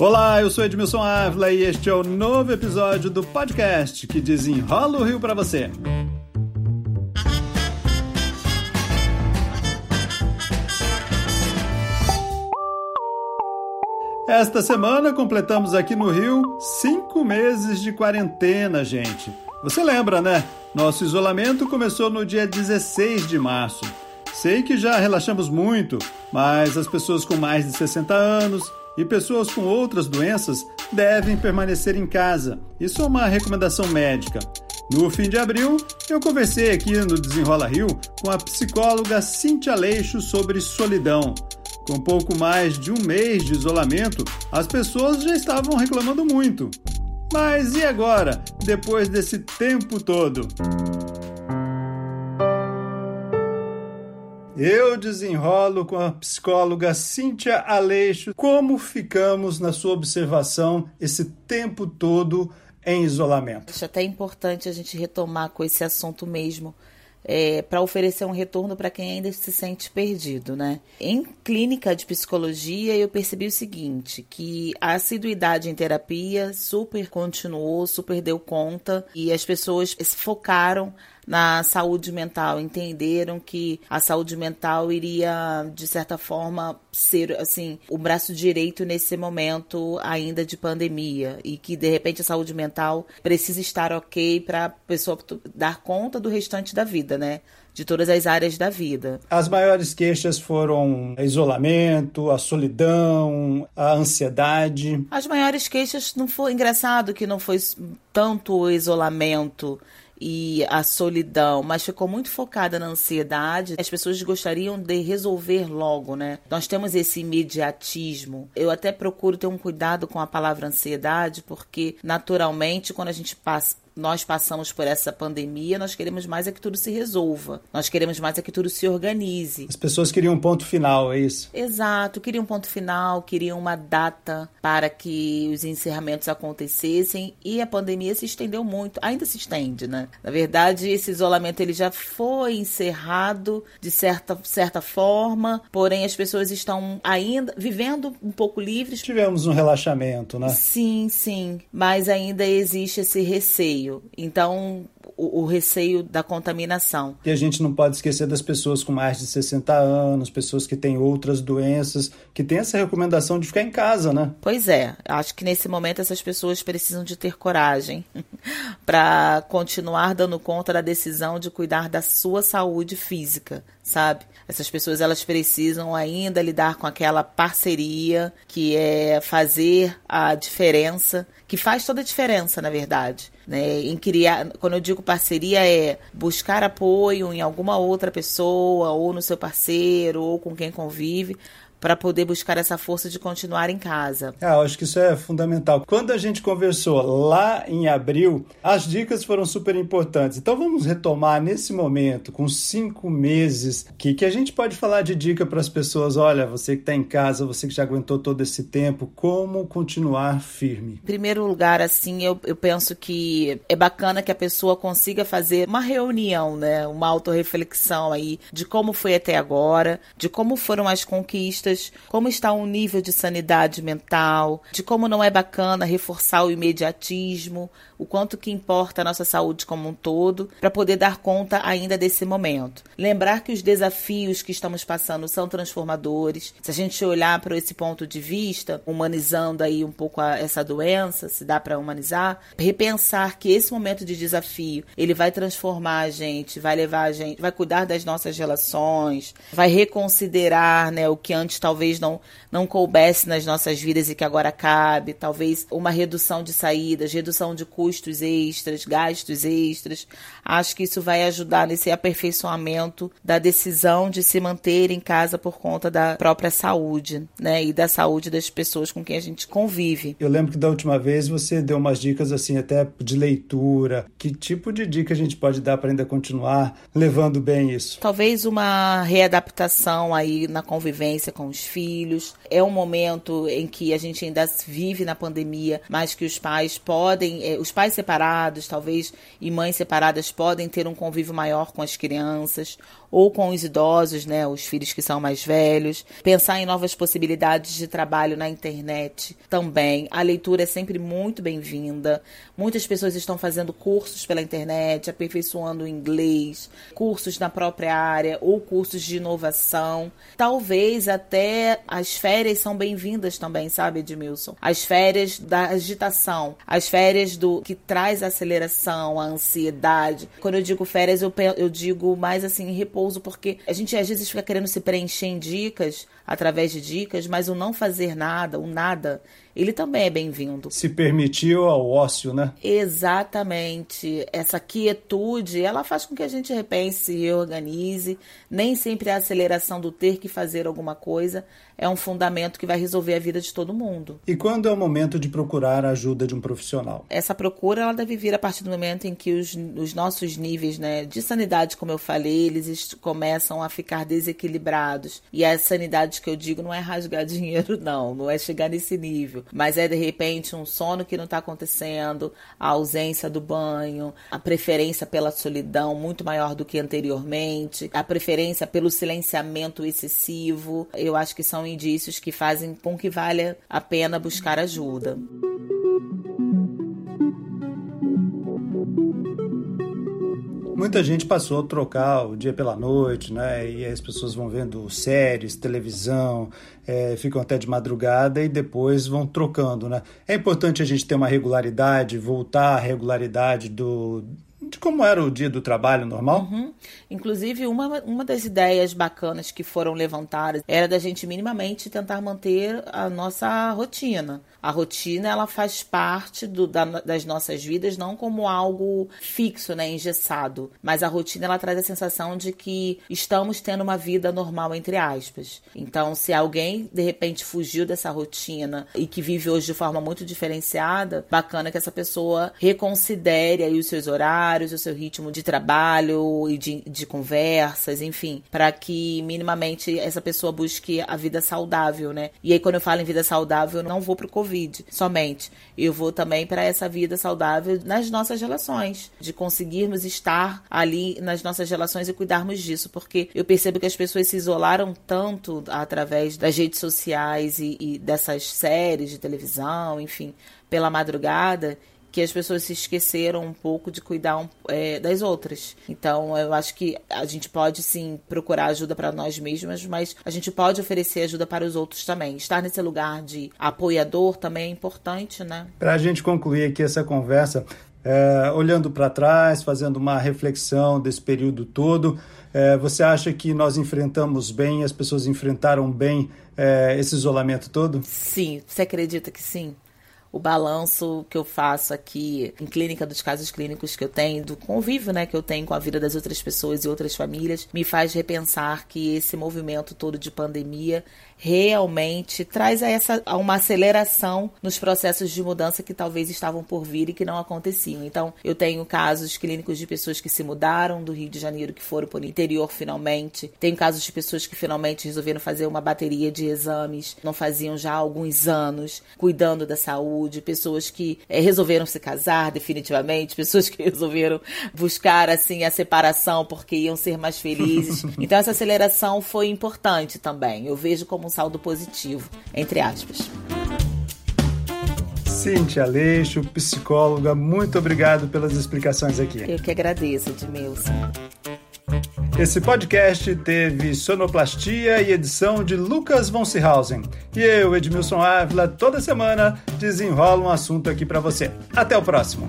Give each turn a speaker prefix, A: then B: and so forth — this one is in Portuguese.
A: Olá, eu sou Edmilson Ávila e este é o novo episódio do podcast que desenrola o Rio para você. Esta semana completamos aqui no Rio cinco meses de quarentena, gente. Você lembra, né? Nosso isolamento começou no dia 16 de março. Sei que já relaxamos muito, mas as pessoas com mais de 60 anos e pessoas com outras doenças devem permanecer em casa. Isso é uma recomendação médica. No fim de abril, eu conversei aqui no Desenrola Rio com a psicóloga Cintia Leixo sobre solidão. Com pouco mais de um mês de isolamento, as pessoas já estavam reclamando muito. Mas e agora, depois desse tempo todo? Eu desenrolo com a psicóloga Cíntia Aleixo como ficamos na sua observação esse tempo todo em isolamento.
B: Acho até importante a gente retomar com esse assunto mesmo, é, para oferecer um retorno para quem ainda se sente perdido, né? Em clínica de psicologia, eu percebi o seguinte, que a assiduidade em terapia super continuou, super deu conta e as pessoas focaram na saúde mental, entenderam que a saúde mental iria, de certa forma, ser assim o braço direito nesse momento ainda de pandemia e que de repente a saúde mental precisa estar ok para a pessoa dar conta do restante da vida, né? de todas as áreas da vida.
A: As maiores queixas foram isolamento, a solidão, a ansiedade.
B: As maiores queixas não foi engraçado que não foi tanto o isolamento e a solidão, mas ficou muito focada na ansiedade. As pessoas gostariam de resolver logo, né? Nós temos esse imediatismo. Eu até procuro ter um cuidado com a palavra ansiedade, porque naturalmente quando a gente passa nós passamos por essa pandemia, nós queremos mais é que tudo se resolva. Nós queremos mais é que tudo se organize.
A: As pessoas queriam um ponto final, é isso?
B: Exato, queriam um ponto final, queriam uma data para que os encerramentos acontecessem e a pandemia se estendeu muito, ainda se estende, né? Na verdade, esse isolamento ele já foi encerrado de certa, certa forma, porém as pessoas estão ainda vivendo um pouco livres.
A: Tivemos um relaxamento, né?
B: Sim, sim, mas ainda existe esse receio receio. Então, o, o, receio da contaminação.
A: E a gente não pode esquecer das pessoas com mais de 60 anos, pessoas que têm outras doenças, que têm essa recomendação de ficar em casa, né?
B: Pois é. Acho que nesse momento essas pessoas precisam de ter coragem para continuar dando conta da decisão de cuidar da sua saúde física, sabe? Essas pessoas elas precisam ainda lidar com aquela parceria que é fazer a diferença, que faz toda a diferença, na verdade. Né? Em criar, quando eu digo parceria é buscar apoio em alguma outra pessoa ou no seu parceiro ou com quem convive para poder buscar essa força de continuar em casa.
A: Ah, acho que isso é fundamental. Quando a gente conversou lá em abril, as dicas foram super importantes. Então vamos retomar nesse momento, com cinco meses, que, que a gente pode falar de dica para as pessoas. Olha, você que está em casa, você que já aguentou todo esse tempo, como continuar firme?
B: Em primeiro lugar, assim, eu, eu penso que é bacana que a pessoa consiga fazer uma reunião, né? Uma autorreflexão aí de como foi até agora, de como foram as conquistas como está o nível de sanidade mental, de como não é bacana reforçar o imediatismo, o quanto que importa a nossa saúde como um todo, para poder dar conta ainda desse momento. Lembrar que os desafios que estamos passando são transformadores. Se a gente olhar para esse ponto de vista, humanizando aí um pouco a, essa doença, se dá para humanizar, repensar que esse momento de desafio, ele vai transformar a gente, vai levar a gente, vai cuidar das nossas relações, vai reconsiderar, né, o que antes talvez não não coubesse nas nossas vidas e que agora cabe, talvez uma redução de saídas, redução de custos custos extras, gastos extras. Acho que isso vai ajudar nesse aperfeiçoamento da decisão de se manter em casa por conta da própria saúde, né? E da saúde das pessoas com quem a gente convive.
A: Eu lembro que da última vez você deu umas dicas assim, até de leitura. Que tipo de dica a gente pode dar para ainda continuar levando bem isso?
B: Talvez uma readaptação aí na convivência com os filhos. É um momento em que a gente ainda vive na pandemia, mas que os pais podem, eh, os pais separados, talvez, e mães separadas podem ter um convívio maior com as crianças, ou com os idosos, né, os filhos que são mais velhos. Pensar em novas possibilidades de trabalho na internet também. A leitura é sempre muito bem-vinda. Muitas pessoas estão fazendo cursos pela internet, aperfeiçoando o inglês, cursos na própria área ou cursos de inovação. Talvez até as férias são bem-vindas também, sabe, Edmilson? As férias da agitação, as férias do que traz a aceleração, a ansiedade. Quando eu digo férias, eu, eu digo mais assim, repouso, porque a gente às vezes fica querendo se preencher em dicas, através de dicas, mas o não fazer nada, o nada, ele também é bem-vindo.
A: Se permitiu ao ócio, né?
B: Exatamente. Essa quietude, ela faz com que a gente repense e reorganize. Nem sempre a aceleração do ter que fazer alguma coisa é um fundamento que vai resolver a vida de todo mundo.
A: E quando é o momento de procurar a ajuda de um profissional?
B: Essa procura ela deve vir a partir do momento em que os, os nossos níveis né, de sanidade, como eu falei, eles começam a ficar desequilibrados. E a sanidade que eu digo não é rasgar dinheiro, não, não é chegar nesse nível, mas é de repente um sono que não está acontecendo, a ausência do banho, a preferência pela solidão muito maior do que anteriormente, a preferência pelo silenciamento excessivo. Eu acho que são indícios que fazem com que valha a pena buscar ajuda.
A: Muita gente passou a trocar o dia pela noite, né? E as pessoas vão vendo séries, televisão, é, ficam até de madrugada e depois vão trocando, né? É importante a gente ter uma regularidade, voltar à regularidade do, de como era o dia do trabalho normal?
B: Uhum. Inclusive, uma, uma das ideias bacanas que foram levantadas era da gente minimamente tentar manter a nossa rotina. A rotina ela faz parte do, da, das nossas vidas não como algo fixo, né, engessado, mas a rotina ela traz a sensação de que estamos tendo uma vida normal entre aspas. Então, se alguém de repente fugiu dessa rotina e que vive hoje de forma muito diferenciada, bacana que essa pessoa reconsidere aí os seus horários, o seu ritmo de trabalho e de, de conversas, enfim, para que minimamente essa pessoa busque a vida saudável, né? E aí quando eu falo em vida saudável, eu não vou pro Covid Covid somente. Eu vou também para essa vida saudável nas nossas relações, de conseguirmos estar ali nas nossas relações e cuidarmos disso, porque eu percebo que as pessoas se isolaram tanto através das redes sociais e, e dessas séries de televisão, enfim, pela madrugada que as pessoas se esqueceram um pouco de cuidar um, é, das outras. Então, eu acho que a gente pode sim procurar ajuda para nós mesmas, mas a gente pode oferecer ajuda para os outros também. Estar nesse lugar de apoiador também é importante, né?
A: Para a gente concluir aqui essa conversa, é, olhando para trás, fazendo uma reflexão desse período todo, é, você acha que nós enfrentamos bem, as pessoas enfrentaram bem é, esse isolamento todo?
B: Sim, você acredita que sim? O balanço que eu faço aqui em clínica dos casos clínicos que eu tenho, do convívio, né, que eu tenho com a vida das outras pessoas e outras famílias, me faz repensar que esse movimento todo de pandemia realmente traz a essa a uma aceleração nos processos de mudança que talvez estavam por vir e que não aconteciam. Então, eu tenho casos clínicos de pessoas que se mudaram do Rio de Janeiro, que foram para o interior finalmente. Tenho casos de pessoas que finalmente resolveram fazer uma bateria de exames, não faziam já há alguns anos, cuidando da saúde, pessoas que é, resolveram se casar definitivamente, pessoas que resolveram buscar assim a separação porque iam ser mais felizes. Então essa aceleração foi importante também. Eu vejo como um saldo positivo, entre aspas.
A: Cintia Aleixo, psicóloga, muito obrigado pelas explicações aqui.
B: Eu que agradeço, Edmilson.
A: Esse podcast teve sonoplastia e edição de Lucas von Seehausen. E eu, Edmilson Ávila, toda semana desenrola um assunto aqui para você. Até o próximo.